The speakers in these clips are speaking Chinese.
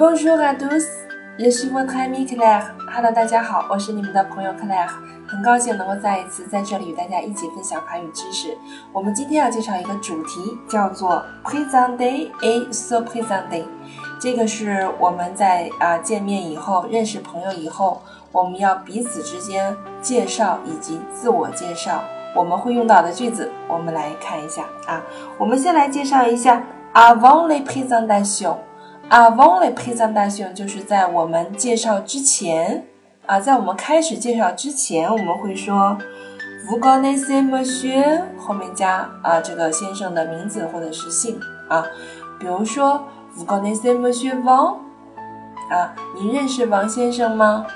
Bonjour à tous, je suis votre ami Claire. Hello，大家好，我是你们的朋友 Claire，很高兴能够再一次在这里与大家一起分享法语知识。我们今天要介绍一个主题，叫做 Présenter et se présenter。这个是我们在啊见面以后，认识朋友以后，我们要彼此之间介绍以及自我介绍，我们会用到的句子。我们来看一下啊，我们先来介绍一下 avant les présentations。Avant les présentations，就是在我们介绍之前啊，在我们开始介绍之前，我们会说 Vous connaissez Monsieur，后面加啊这个先生的名字或者是姓啊，比如说 Vous connaissez Monsieur Wang，啊，你认识王先生吗？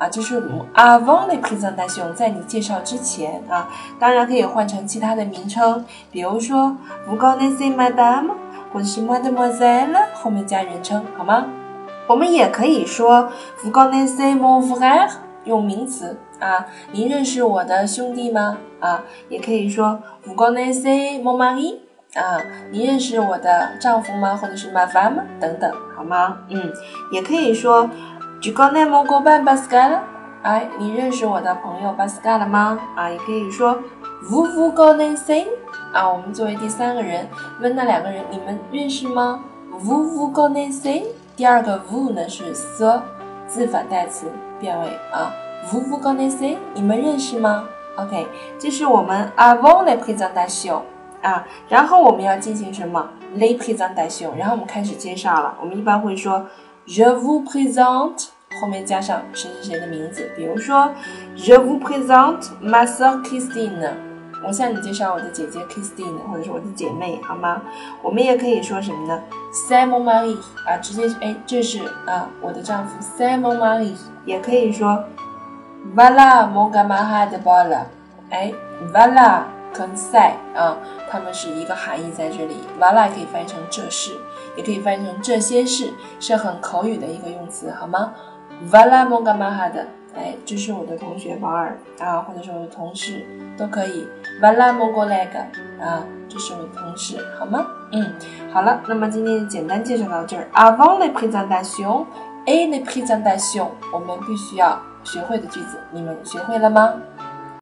啊，就是 Avant les présentations，在你介绍之前啊，当然可以换成其他的名称，比如说 Vous connaissez Madame。或者是 Mademoiselle 后面加人称，好吗？我们也可以说 Vous connaissez mon frère，用名词啊。您认识我的兄弟吗？啊，也可以说 Vous connaissez mon mari，啊，您认识我的丈夫吗？或者是 ma femme 等等，好吗？嗯，也可以说 Tu connais mon copain Pascal，哎，你认识我的朋友 Pascal 吗？啊，也可以说 Vous vous connaissez。啊，我们作为第三个人问那两个人，你们认识吗？Vous vous connaissez？第二个 vous 呢是 the 自反代词变为啊。Vous vous connaissez？你们认识吗？OK，这是我们 avant la présentation 啊。然后我们要进行什么？les présentations。然后我们开始介绍了。我们一般会说 Je vous présente，后面加上谁谁谁的名字。比如说 Je vous présente ma sœur Christine。我向你介绍我的姐姐 Christine，或者是我的姐妹，好吗？我们也可以说什么呢？Simon Marie 啊，直接哎，这是啊我的丈夫 Simon Marie。也可以说 Vala Mogamahad Bala，哎，Vala 跟 Say 啊，它们是一个含义在这里。Vala 可以翻译成这是，也可以翻译成这些事，是很口语的一个用词，好吗？Vala Mogamahad。哎，这是我的同学王尔啊，或者是我的同事都可以。Vala m o g o l e g 啊，这是我的同事，好吗？嗯，好了，那么今天就简单介绍到这儿。Avant les présentations et les présentations，我们必须要学会的句子，你们学会了吗？